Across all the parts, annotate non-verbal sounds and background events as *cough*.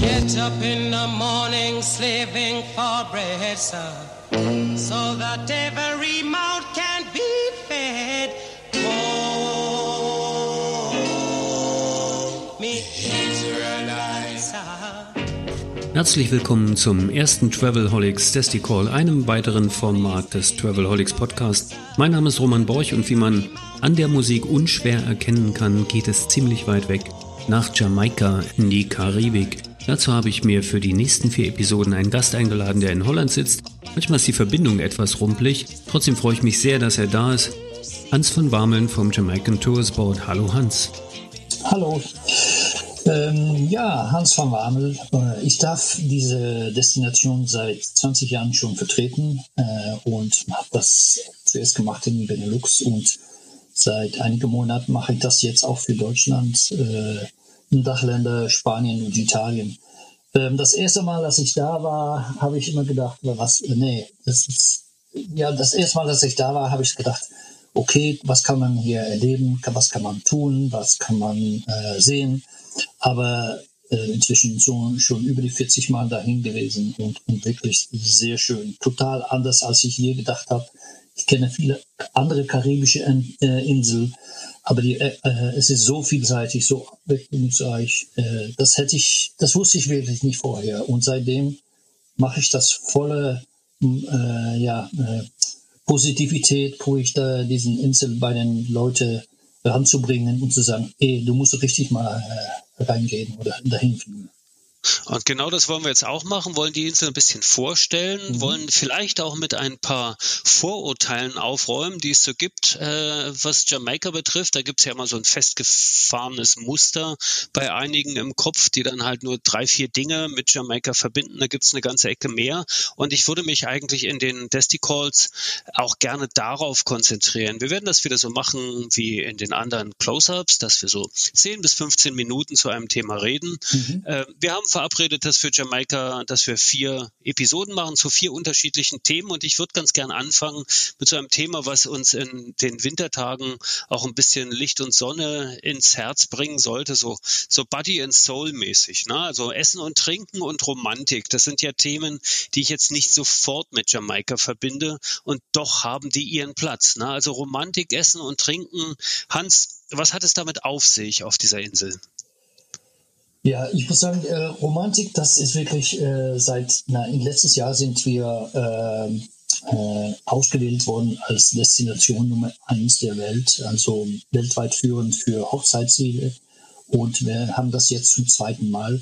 Get up in the morning, slaving for bread, sir, so that every mouth can be fed. Oh, me Israelites. Herzlich willkommen zum ersten Travelholics Testy Call, einem weiteren Format des Travelholics Podcast. Mein Name ist Roman Borch und wie man an der Musik unschwer erkennen kann, geht es ziemlich weit weg nach Jamaika in die Karibik. Dazu habe ich mir für die nächsten vier Episoden einen Gast eingeladen, der in Holland sitzt. Manchmal ist die Verbindung etwas rumpelig. Trotzdem freue ich mich sehr, dass er da ist. Hans von Warmeln vom Jamaican Tours Board. Hallo Hans. Hallo. Ähm, ja, Hans van Warmel. Äh, ich darf diese Destination seit 20 Jahren schon vertreten äh, und habe das zuerst gemacht in Benelux und Seit einigen Monaten mache ich das jetzt auch für Deutschland, äh, Dachländer, Spanien und Italien. Ähm, das erste Mal, dass ich da war, habe ich immer gedacht, was, nee, das ist, ja, das erste Mal, dass ich da war, habe ich gedacht, okay, was kann man hier erleben, was kann man tun, was kann man äh, sehen. Aber äh, inzwischen so, schon über die 40 Mal dahin gewesen und, und wirklich sehr schön. Total anders, als ich je gedacht habe. Ich kenne viele andere karibische äh, Inseln, aber die, äh, äh, es ist so vielseitig, so abwechslungsreich. Äh, das hätte ich, das wusste ich wirklich nicht vorher. Und seitdem mache ich das volle, äh, ja, äh, Positivität, wo ich da diesen Insel bei den Leuten ranzubringen und zu sagen, ey, du musst richtig mal äh, reingehen oder dahin fliegen. Und genau das wollen wir jetzt auch machen, wollen die Insel ein bisschen vorstellen, mhm. wollen vielleicht auch mit ein paar Vorurteilen aufräumen, die es so gibt, äh, was Jamaika betrifft. Da gibt es ja immer so ein festgefahrenes Muster bei einigen im Kopf, die dann halt nur drei, vier Dinge mit Jamaika verbinden. Da gibt es eine ganze Ecke mehr. Und ich würde mich eigentlich in den Desti-Calls auch gerne darauf konzentrieren. Wir werden das wieder so machen wie in den anderen Close-Ups, dass wir so 10 bis 15 Minuten zu einem Thema reden. Mhm. Äh, wir haben verabredet, dass für Jamaika, dass wir vier Episoden machen zu vier unterschiedlichen Themen. Und ich würde ganz gern anfangen mit so einem Thema, was uns in den Wintertagen auch ein bisschen Licht und Sonne ins Herz bringen sollte, so, so Body and Soul mäßig. Ne? Also Essen und Trinken und Romantik. Das sind ja Themen, die ich jetzt nicht sofort mit Jamaika verbinde und doch haben die ihren Platz. Ne? Also Romantik, Essen und Trinken. Hans, was hat es damit auf sich auf dieser Insel? Ja, ich muss sagen, äh, Romantik, das ist wirklich äh, seit, na, letztes Jahr sind wir äh, äh, ausgewählt worden als Destination Nummer eins der Welt, also weltweit führend für Hochzeitsziele. Und wir haben das jetzt zum zweiten Mal.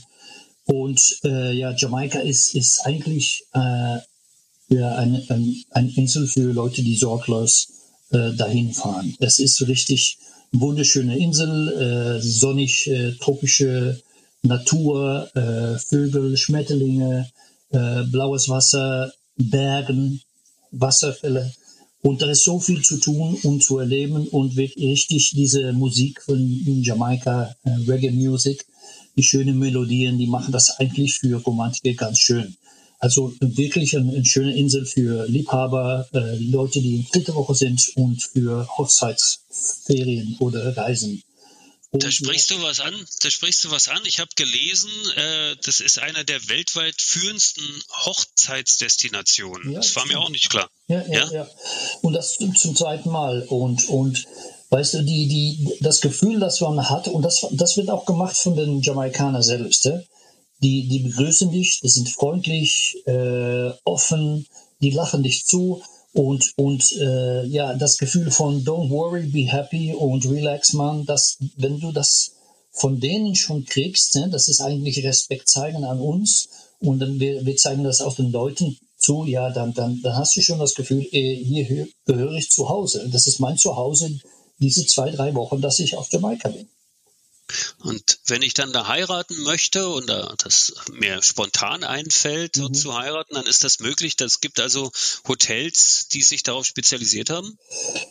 Und äh, ja, Jamaika ist, ist eigentlich äh, ja, eine, ein, eine Insel für Leute, die sorglos äh, dahin fahren. Es ist richtig wunderschöne Insel, sonnig, tropische Natur, äh, Vögel, Schmetterlinge, äh, blaues Wasser, Bergen, Wasserfälle. Und da ist so viel zu tun und zu erleben und wirklich richtig diese Musik von Jamaika, äh, Reggae Music, die schönen Melodien, die machen das eigentlich für Romantiker ganz schön. Also wirklich eine, eine schöne Insel für Liebhaber, äh, Leute, die in dritte Woche sind und für Hochzeitsferien oder Reisen. Da sprichst du was an. Da sprichst du was an. Ich habe gelesen, äh, das ist einer der weltweit führendsten Hochzeitsdestinationen. Ja, das war mir auch nicht klar. Ja, ja, ja, ja. Und das zum zweiten Mal. Und, und weißt du, die, die, das Gefühl, das man hat, und das, das wird auch gemacht von den Jamaikanern selbst. Die, die begrüßen dich, die sind freundlich, äh, offen, die lachen dich zu. Und, und äh, ja, das Gefühl von Don't worry, be happy und relax, man, das, wenn du das von denen schon kriegst, ne, das ist eigentlich Respekt zeigen an uns und dann wir, wir zeigen das auch den Leuten zu, ja, dann, dann, dann hast du schon das Gefühl, eh, hier gehöre ich zu Hause. Das ist mein Zuhause diese zwei, drei Wochen, dass ich auf Jamaika bin. Und wenn ich dann da heiraten möchte und da das mir spontan einfällt, mhm. zu heiraten, dann ist das möglich. Das gibt also Hotels, die sich darauf spezialisiert haben?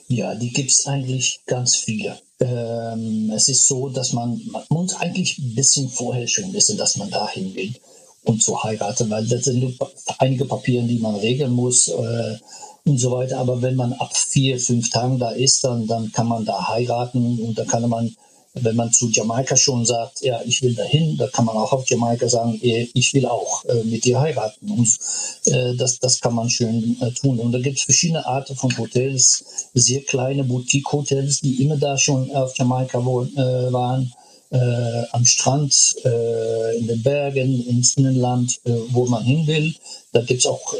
Ja, die gibt es eigentlich ganz viele. Ähm, es ist so, dass man, man muss eigentlich ein bisschen vorher schon wissen, dass man dahin will und zu heiraten, weil das sind einige Papiere, die man regeln muss. Äh, und so weiter. Aber wenn man ab vier, fünf Tagen da ist, dann, dann kann man da heiraten und dann kann man wenn man zu Jamaika schon sagt, ja, ich will dahin, da kann man auch auf Jamaika sagen, ich will auch äh, mit dir heiraten. Und äh, das, das kann man schön äh, tun. Und da gibt es verschiedene Arten von Hotels, sehr kleine Boutique-Hotels, die immer da schon auf Jamaika waren, am Strand, in den Bergen, ins Innenland, wo man hin will. Da gibt es auch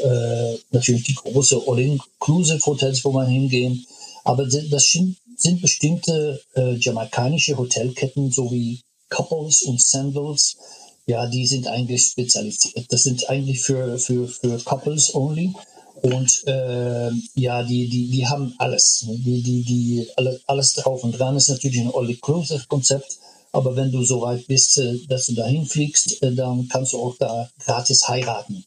natürlich die große All-Inclusive-Hotels, wo man hingehen. Aber das sind sind bestimmte äh, jamaikanische Hotelketten, so wie Couples und Sandals, ja, die sind eigentlich spezialisiert. Das sind eigentlich für, für, für Couples only. Und äh, ja, die, die, die haben alles. Die, die, die, alle, alles drauf und dran ist natürlich ein All-Inclusive-Konzept. Aber wenn du so weit bist, äh, dass du dahin fliegst, äh, dann kannst du auch da gratis heiraten.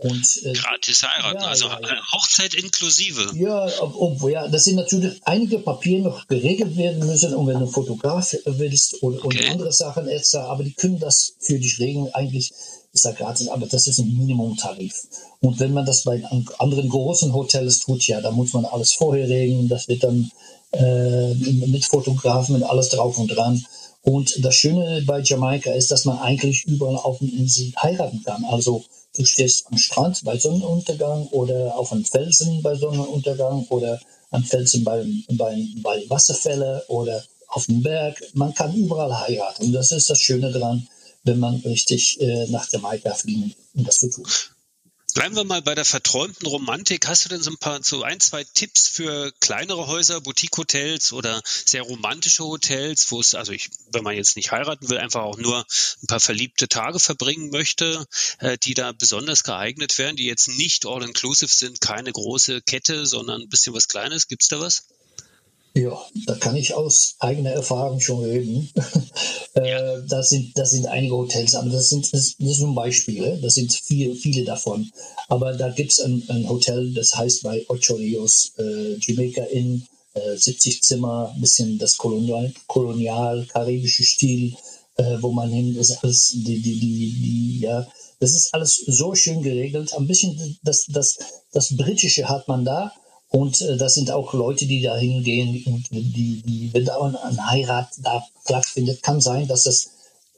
Und, äh, Gratis heiraten, ja, also ja, ja. Hochzeit inklusive. Ja, obwohl, ja, das sind natürlich einige Papiere noch geregelt werden müssen und wenn du Fotograf willst und, okay. und andere Sachen extra, aber die können das für dich regeln. Eigentlich ist da gratis, aber das ist ein Minimumtarif. Und wenn man das bei anderen großen Hotels tut, ja, da muss man alles vorher regeln. Das wird dann äh, mit Fotografen und alles drauf und dran. Und das Schöne bei Jamaika ist, dass man eigentlich überall auf der Insel heiraten kann. Also Du stehst am Strand bei Sonnenuntergang oder auf einem Felsen bei Sonnenuntergang oder am Felsen bei, bei, bei Wasserfälle oder auf dem Berg. Man kann überall heiraten. Das ist das Schöne daran, wenn man richtig äh, nach Jamaika fliegen, um das zu tun. Bleiben wir mal bei der verträumten Romantik. Hast du denn so ein paar, so ein, zwei Tipps für kleinere Häuser, Boutique-Hotels oder sehr romantische Hotels, wo es, also ich, wenn man jetzt nicht heiraten will, einfach auch nur ein paar verliebte Tage verbringen möchte, äh, die da besonders geeignet wären, die jetzt nicht all-inclusive sind, keine große Kette, sondern ein bisschen was Kleines. Gibt's da was? Ja, da kann ich aus eigener Erfahrung schon reden. *laughs* äh, das, sind, das sind einige Hotels, aber das sind, das, das sind Beispiele, das sind viel, viele davon. Aber da gibt es ein, ein, Hotel, das heißt bei Ocho Rios, äh, Jamaica Inn, äh, 70 Zimmer, bisschen das kolonial, kolonial karibische Stil, äh, wo man hin, das ist alles, die, die, die, die, ja, das ist alles so schön geregelt. Ein bisschen das, das, das Britische hat man da, und äh, das sind auch Leute, die da hingehen und die, die, da ein Heirat da stattfindet, kann sein, dass das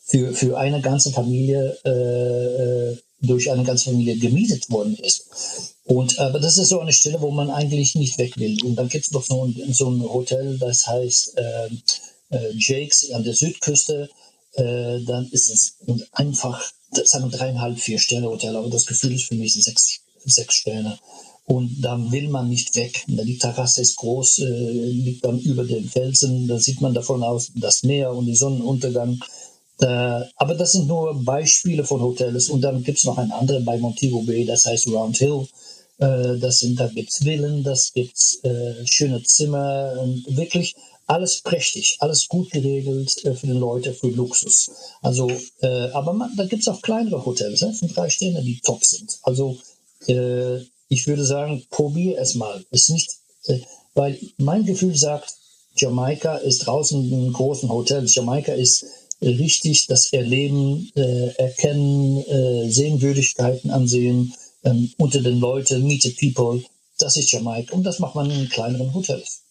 für, für eine ganze Familie äh, äh, durch eine ganze Familie gemietet worden ist. Und aber das ist so eine Stelle, wo man eigentlich nicht weg will. Und dann gibt es noch so ein, so ein Hotel, das heißt äh, äh, Jakes an der Südküste. Äh, dann ist es einfach, das ist ein dreieinhalb, vier Sterne Hotel, aber das Gefühl ist für mich sechs, sechs Sterne. Und da will man nicht weg. Die Terrasse ist groß, äh, liegt dann über den Felsen. Da sieht man davon aus das Meer und den Sonnenuntergang. Aber das sind nur Beispiele von Hotels. Und dann gibt es noch ein anderes bei Montego Bay, das heißt Round Hill. Äh, das sind, da gibt es Villen, das gibt äh, schöne Zimmer. Wirklich alles prächtig, alles gut geregelt für die Leute, für Luxus. Also, aber man, da gibt es auch kleinere Hotels von drei Sternen, die top sind. Also ich würde sagen, probier es mal. Ist nicht, äh, weil mein Gefühl sagt, Jamaika ist draußen in großen Hotels. Jamaika ist richtig das Erleben, äh, Erkennen, äh, Sehenswürdigkeiten ansehen ähm, unter den Leuten, meet the people. Das ist Jamaika und das macht man in kleineren Hotels.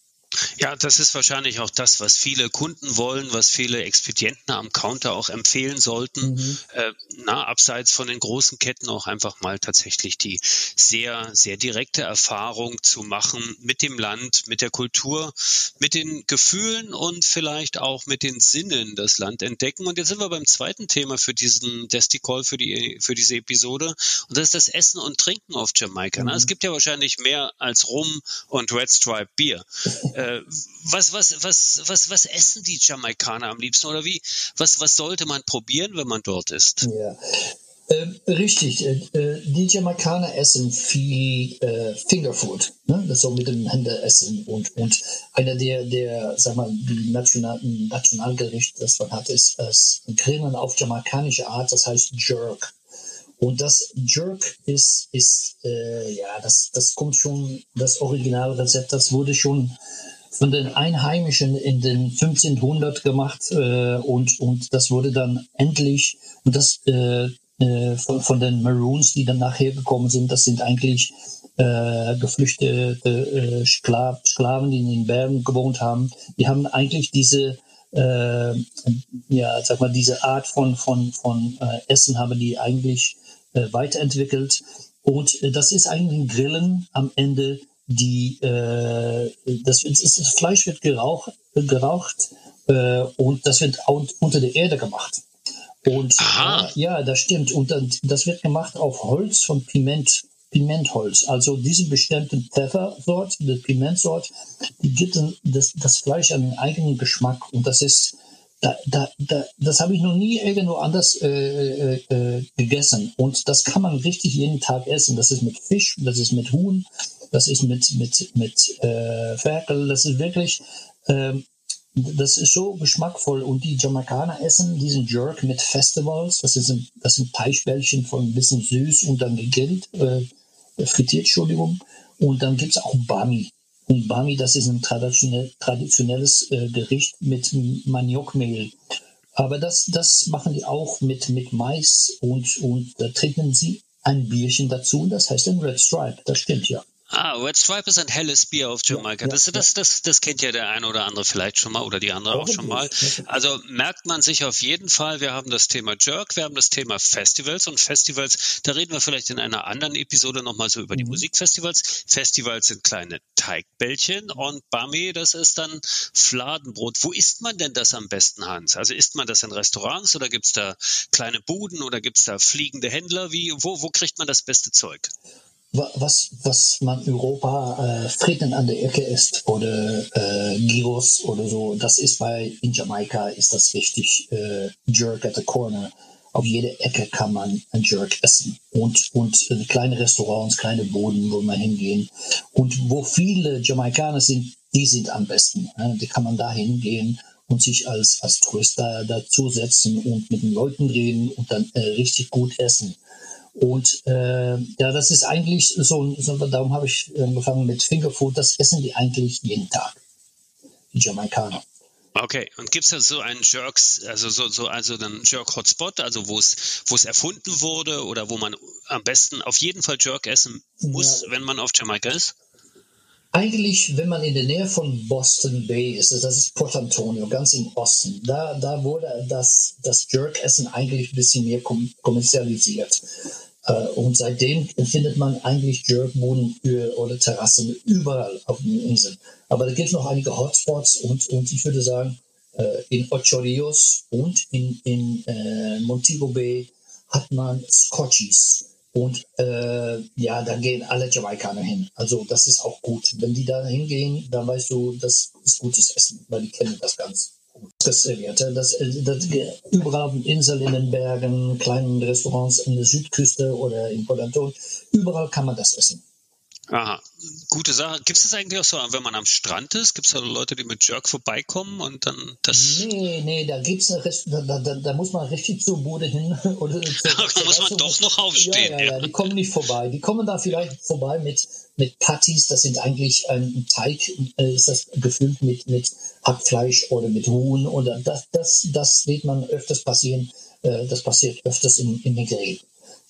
Ja, das ist wahrscheinlich auch das, was viele Kunden wollen, was viele Expedienten am Counter auch empfehlen sollten. Mhm. Äh, na, abseits von den großen Ketten auch einfach mal tatsächlich die sehr, sehr direkte Erfahrung zu machen mit dem Land, mit der Kultur, mit den Gefühlen und vielleicht auch mit den Sinnen das Land entdecken. Und jetzt sind wir beim zweiten Thema für diesen Desticall, für die, für diese Episode. Und das ist das Essen und Trinken auf Jamaika. Mhm. Es gibt ja wahrscheinlich mehr als Rum und Red Stripe Bier. *laughs* Äh, was, was, was, was, was essen die Jamaikaner am liebsten oder wie? Was, was sollte man probieren, wenn man dort ist? Ja. Ähm, richtig. Äh, äh, die Jamaikaner essen viel äh, Fingerfood, ne? das so mit dem Hände essen und und einer der der sag mal die nationalen Nationalgericht, das man hat, ist das Grillen auf jamaikanische Art, das heißt Jerk. Und das Jerk ist ist äh, ja das das kommt schon das Originalrezept, das wurde schon von den Einheimischen in den 1500 gemacht äh, und und das wurde dann endlich und das äh, äh, von, von den Maroons, die dann nachher gekommen sind, das sind eigentlich äh, geflüchtete äh, Skla Sklaven, die in den Bergen gewohnt haben. Die haben eigentlich diese äh, ja, sag mal, diese Art von, von, von äh, Essen haben die eigentlich äh, weiterentwickelt. Und äh, das ist eigentlich ein Grillen am Ende, die äh, das, ist, das Fleisch wird geraucht, geraucht äh, und das wird unter der Erde gemacht. Und Aha. Ja, das stimmt. Und das wird gemacht auf Holz von Piment, Pimentholz. Also diese bestimmte Pfeffersort, die Pimentsort, die gibt das, das Fleisch einen eigenen Geschmack. Und das ist, da, da, da, das habe ich noch nie irgendwo anders äh, äh, äh, gegessen. Und das kann man richtig jeden Tag essen. Das ist mit Fisch, das ist mit Huhn, das ist mit, mit, mit äh, Ferkel. Das ist wirklich, ähm, das ist so geschmackvoll und die Jamaikaner essen diesen Jerk mit Festivals. Das, ist ein, das sind Teichbällchen von ein bisschen süß und dann gegrillt, äh, frittiert, Entschuldigung. Und dann gibt's auch Bami. Und Bami, das ist ein traditionell, traditionelles äh, Gericht mit Maniokmehl. Aber das, das machen die auch mit, mit Mais und, und da trinken sie ein Bierchen dazu das heißt ein Red Stripe. Das stimmt ja. Ah, Red Stripe ist ein helles Bier auf Jamaika. Ja, das, ja, das, das, das kennt ja der eine oder andere vielleicht schon mal oder die andere auch schon mal. Also merkt man sich auf jeden Fall, wir haben das Thema Jerk, wir haben das Thema Festivals und Festivals, da reden wir vielleicht in einer anderen Episode nochmal so über die mhm. Musikfestivals. Festivals sind kleine Teigbällchen und Bami, das ist dann Fladenbrot. Wo isst man denn das am besten, Hans? Also isst man das in Restaurants oder gibt's da kleine Buden oder gibt's da fliegende Händler? Wie, wo, wo kriegt man das beste Zeug? Was, was man Europa äh, Frieden an der Ecke ist oder äh, Gyros oder so, das ist bei in Jamaika ist das richtig äh, Jerk at the Corner. Auf jeder Ecke kann man ein Jerk essen und und äh, kleine Restaurants, kleine Boden, wo man hingehen und wo viele Jamaikaner sind, die sind am besten. Äh, die kann man da hingehen und sich als als Tourist da dazusetzen und mit den Leuten reden und dann äh, richtig gut essen. Und äh, ja, das ist eigentlich so, so darum habe ich angefangen mit Fingerfood, das essen die eigentlich jeden Tag, die Jamaikaner. Okay, und gibt es da so einen Jerks, also so, so also einen Jerk-Hotspot, also wo es wo es erfunden wurde oder wo man am besten auf jeden Fall Jerk essen muss, ja. wenn man auf Jamaika ist? Eigentlich, wenn man in der Nähe von Boston Bay ist, das ist Port Antonio, ganz im Osten, da, da wurde das, das Jerk-Essen eigentlich ein bisschen mehr kommerzialisiert. Äh, und seitdem findet man eigentlich Jerkbuden oder Terrassen überall auf den Inseln. Aber da gibt es noch einige Hotspots und, und ich würde sagen, äh, in Ocho Rios und in, in äh, Montego Bay hat man Scotchies. Und äh, ja, da gehen alle Jamaikaner hin. Also das ist auch gut. Wenn die da hingehen, dann weißt du, das ist gutes Essen, weil die kennen das ganz gut. Das serviert. Das, das, überall auf den Inseln, in den Bergen, kleinen Restaurants in der Südküste oder in Port Anton, überall kann man das essen. Aha, gute Sache. Gibt es das eigentlich auch so, wenn man am Strand ist? Gibt es da Leute, die mit Jerk vorbeikommen und dann das. Nee, nee, da gibt's da, da, da, muss man richtig zur Bude hin. *laughs* Oder *laughs* da muss man doch noch aufstehen. Ja, ja, ja, die kommen nicht vorbei. Die kommen da vielleicht vorbei mit, mit Patties, das sind eigentlich ein Teig, äh, ist das gefüllt mit, mit Hackfleisch oder mit Huhn. Oder das, das, das sieht man öfters passieren. Äh, das passiert öfters in, in Nigeria.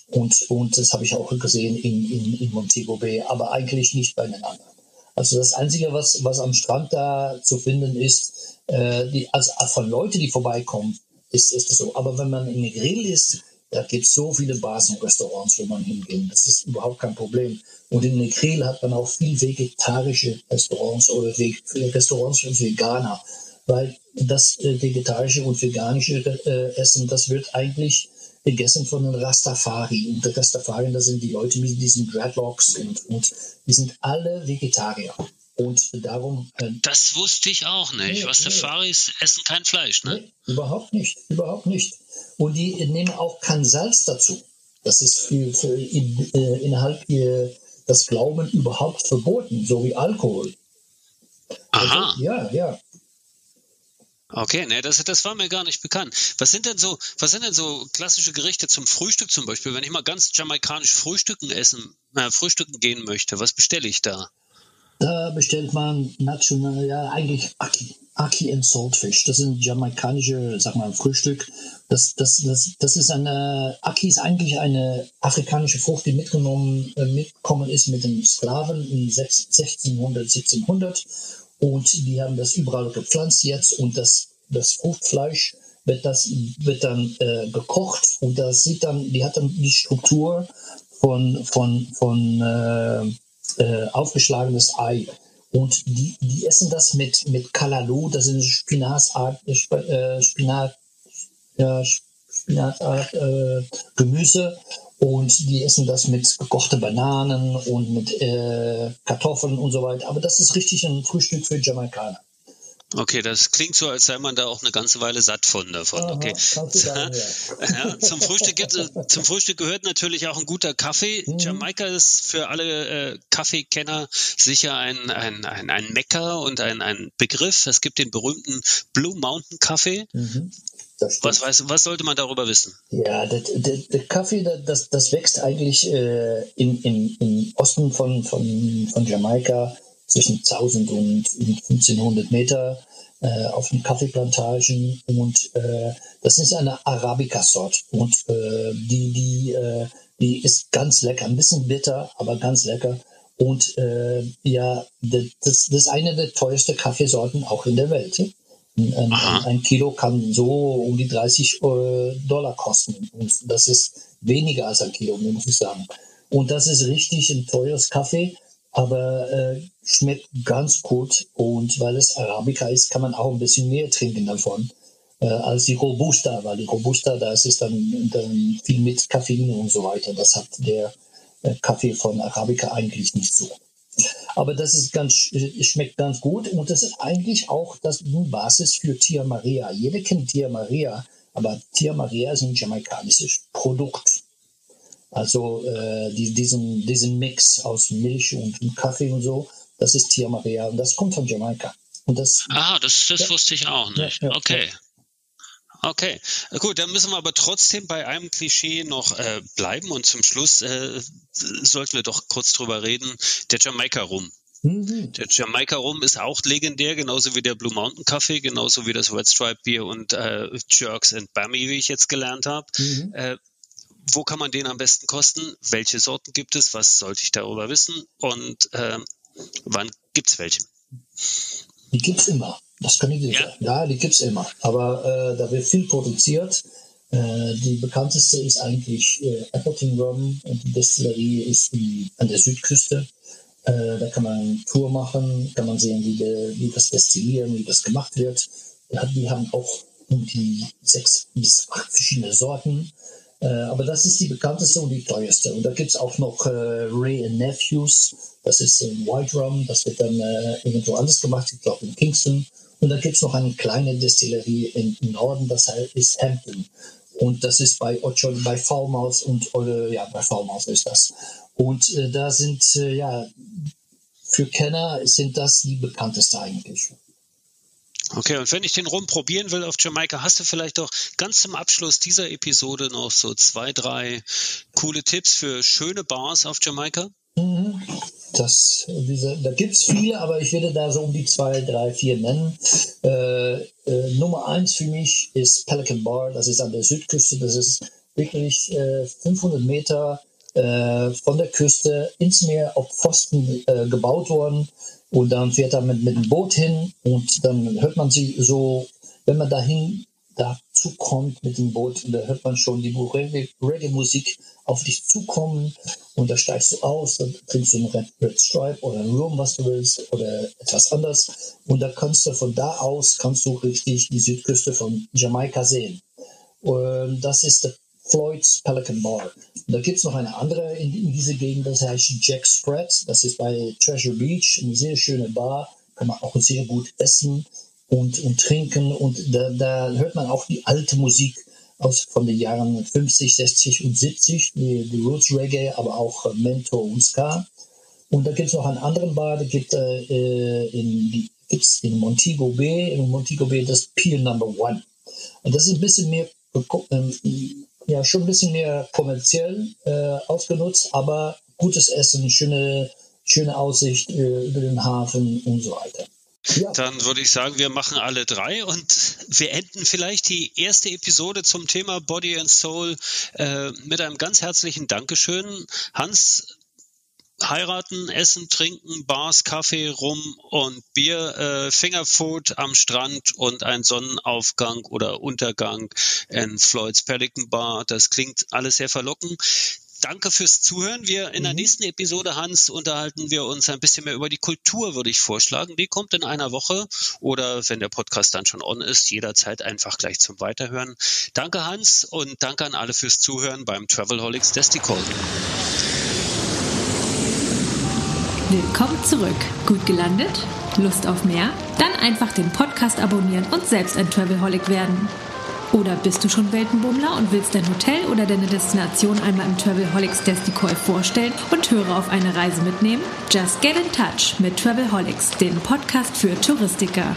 Und, und das habe ich auch gesehen in, in, in Montego Bay, aber eigentlich nicht bei den anderen. Also das Einzige, was, was am Strand da zu finden ist, äh, die, also von Leuten, die vorbeikommen, ist, ist das so. Aber wenn man in Grill ist, da gibt es so viele Bars und Restaurants, wo man hingehen. Das ist überhaupt kein Problem. Und in Negril hat man auch viel vegetarische Restaurants oder Restaurants für Veganer, weil das äh, vegetarische und veganische äh, Essen, das wird eigentlich gegessen von den Rastafari. Und die Rastafari, das sind die Leute mit diesen Dreadlocks und, und die sind alle Vegetarier. Und darum. Äh, das wusste ich auch nicht. Nee, Rastafaris nee. essen kein Fleisch, ne? Nee, überhaupt nicht. Überhaupt nicht. Und die nehmen auch kein Salz dazu. Das ist für, für in, äh, innerhalb ihr das Glauben überhaupt verboten, so wie Alkohol. Aha. Also, ja, ja. Okay, ne, das, das war mir gar nicht bekannt. Was sind denn so, was sind denn so klassische Gerichte zum Frühstück zum Beispiel? Wenn ich mal ganz jamaikanisch frühstücken essen, äh, frühstücken gehen möchte, was bestelle ich da? Da bestellt man national, ja, eigentlich Aki, Aki and Saltfish. Das ein jamaikanische, sag mal, Frühstück. Das, das, das, das ist eine, Aki ist eigentlich eine afrikanische Frucht, die mitgenommen, äh, mitgekommen ist mit den Sklaven in 1600, 1700 und die haben das überall gepflanzt jetzt und das, das Fruchtfleisch wird, das, wird dann äh, gekocht und das sieht dann, die hat dann die Struktur von, von, von äh, äh, aufgeschlagenes Ei. Und die, die essen das mit, mit Kalalu, das ist Spinatart, äh, Spinat, ja, Spinatart, äh, Gemüse und die essen das mit gekochten Bananen und mit äh, Kartoffeln und so weiter. Aber das ist richtig ein Frühstück für Jamaikaner. Okay, das klingt so, als sei man da auch eine ganze Weile satt von davon. Okay. sagen, ja. *laughs* Ja, zum, Frühstück gibt, zum Frühstück gehört natürlich auch ein guter Kaffee. Mhm. Jamaika ist für alle äh, Kaffeekenner sicher ein, ein, ein, ein Mecker und ein, ein Begriff. Es gibt den berühmten Blue Mountain Kaffee. Mhm. Was, weiß, was sollte man darüber wissen? Ja, der, der, der Kaffee, das, das wächst eigentlich äh, im, im, im Osten von, von, von Jamaika zwischen 1000 und 1500 Meter äh, auf den Kaffeeplantagen. Und äh, das ist eine Arabica-Sort. Und äh, die, die, äh, die ist ganz lecker, ein bisschen bitter, aber ganz lecker. Und äh, ja, das, das ist eine der teuersten Kaffeesorten auch in der Welt. Ein, ein, Kilo kann so um die 30 äh, Dollar kosten. Und das ist weniger als ein Kilo, muss ich sagen. Und das ist richtig ein teures Kaffee, aber äh, schmeckt ganz gut. Und weil es Arabica ist, kann man auch ein bisschen mehr trinken davon äh, als die Robusta, weil die Robusta, da ist es dann, dann viel mit Koffein und so weiter. Das hat der äh, Kaffee von Arabica eigentlich nicht so. Aber das ist ganz, äh, schmeckt ganz gut und das ist eigentlich auch das die Basis für Tia Maria. Jeder kennt Tia Maria, aber Tia Maria ist ein jamaikanisches Produkt. Also äh, die, diesen, diesen Mix aus Milch und Kaffee und so, das ist Tia Maria und das kommt von Jamaika. Und das, Ah, das, das Ja. wusste ich auch nicht. Ja, ja, okay. Okay, gut, dann müssen wir aber trotzdem bei einem Klischee noch äh, bleiben und zum Schluss äh, sollten wir doch kurz drüber reden. Der Jamaika Rum. Mhm. Der Jamaika Rum ist auch legendär, genauso wie der Blue Mountain Kaffee, genauso wie das Red Stripe Bier und äh, Jerks and Bammy, wie ich jetzt gelernt habe. Mhm. Äh, wo kann man den am besten kosten? Welche Sorten gibt es? Was sollte ich darüber wissen? Und äh, wann gibt's welche? Die gibt's immer. Das kann ich dir Ja? sagen. Ja, die gibt's immer. Aber äh, da wird viel produziert. Äh, die bekannteste ist eigentlich äh, Appleton Rum die Destillerie ist in, an der Südküste. Äh, da kann man eine Tour machen, kann man sehen, wie, de, wie das destillieren, wie das gemacht wird. Die haben auch um die sechs bis acht verschiedene Sorten. Äh, aber das ist die bekannteste und die teuerste. Und da gibt's auch noch äh, Ray and Nephews. Das ist ein White Rum. Das wird dann äh, irgendwo anders gemacht. Ich glaube in Kingston. Und da gibt's noch eine kleine Destillerie im Norden. Das heißt, ist Hampton. Und das ist bei Ocho, bei Falmouth und äh, ja, bei Falmouth ist das. Und äh, da sind äh, ja für Kenner sind das die bekannteste eigentlich. Okay, und wenn ich den Rum probieren will auf Jamaika, hast du vielleicht doch ganz zum Abschluss dieser Episode noch so zwei, drei coole Tipps für schöne Bars auf Jamaika? Mhm. Das, da gibt's viele, aber ich würde da so um die zwei, drei, vier nennen. Äh, äh, Nummer eins für mich ist Pelican Bar. Das ist an der Südküste. Das ist wirklich äh, 500 Meter äh, von der Küste ins Meer auf Pfosten äh, gebaut worden. Und dann fährt er mit, mit dem Boot hin und dann hört man sie so, wenn man dahin dazu kommt mit dem Boot, da hört man schon die Reggae- Reggae-Musik auf dich zukommen und da steigst du aus, dann trinkst du einen Red, Red Stripe oder einen Rum, was du willst oder etwas anderes und da kannst du von da aus, kannst du richtig die Südküste von Jamaika sehen. Und das ist der Floyd's Pelican Bar. Und da gibt's noch eine andere in, in dieser Gegend, das heißt Jack Spread. Das ist bei Treasure Beach, eine sehr schöne Bar. Kann man auch sehr gut essen und, und trinken. Und da, da hört man auch die alte Musik aus von den Jahren 50, 60 und 70, die, die Roots Reggae, aber auch äh, Mento und Ska. Und da gibt es noch einen anderen Bar, da gibt äh, in, gibt's in Montego Bay, in Montego Bay das Peel Number One. Und das ist ein bisschen mehr, ähm, ja, schon ein bisschen mehr kommerziell äh, ausgenutzt, aber gutes Essen, schöne, schöne Aussicht äh, über den Hafen und so weiter. Dann würde ich sagen, wir machen alle drei und wir enden vielleicht die erste Episode zum Thema Body and Soul äh, mit einem ganz herzlichen Dankeschön. Hans, heiraten, essen, trinken, Bars, Kaffee, Rum und Bier, äh, Fingerfood am Strand und ein Sonnenaufgang oder Untergang in Floyds Pelican Bar. Das klingt alles sehr verlockend. Danke fürs Zuhören. Wir in der mhm. nächsten Episode, Hans, unterhalten wir uns ein bisschen mehr über die Kultur, würde ich vorschlagen. Die kommt in einer Woche oder wenn der Podcast dann schon on ist, jederzeit einfach gleich zum Weiterhören. Danke, Hans, und danke an alle fürs Zuhören beim Travelholics Destical. Willkommen zurück. Gut gelandet? Lust auf mehr? Dann einfach den Podcast abonnieren und selbst ein Travelholic werden. Oder bist du schon Weltenbummler und willst dein Hotel oder deine Destination einmal im Travelholics Decoy vorstellen und Hörer auf eine Reise mitnehmen? Just get in touch mit Travelholics, dem Podcast für Touristiker.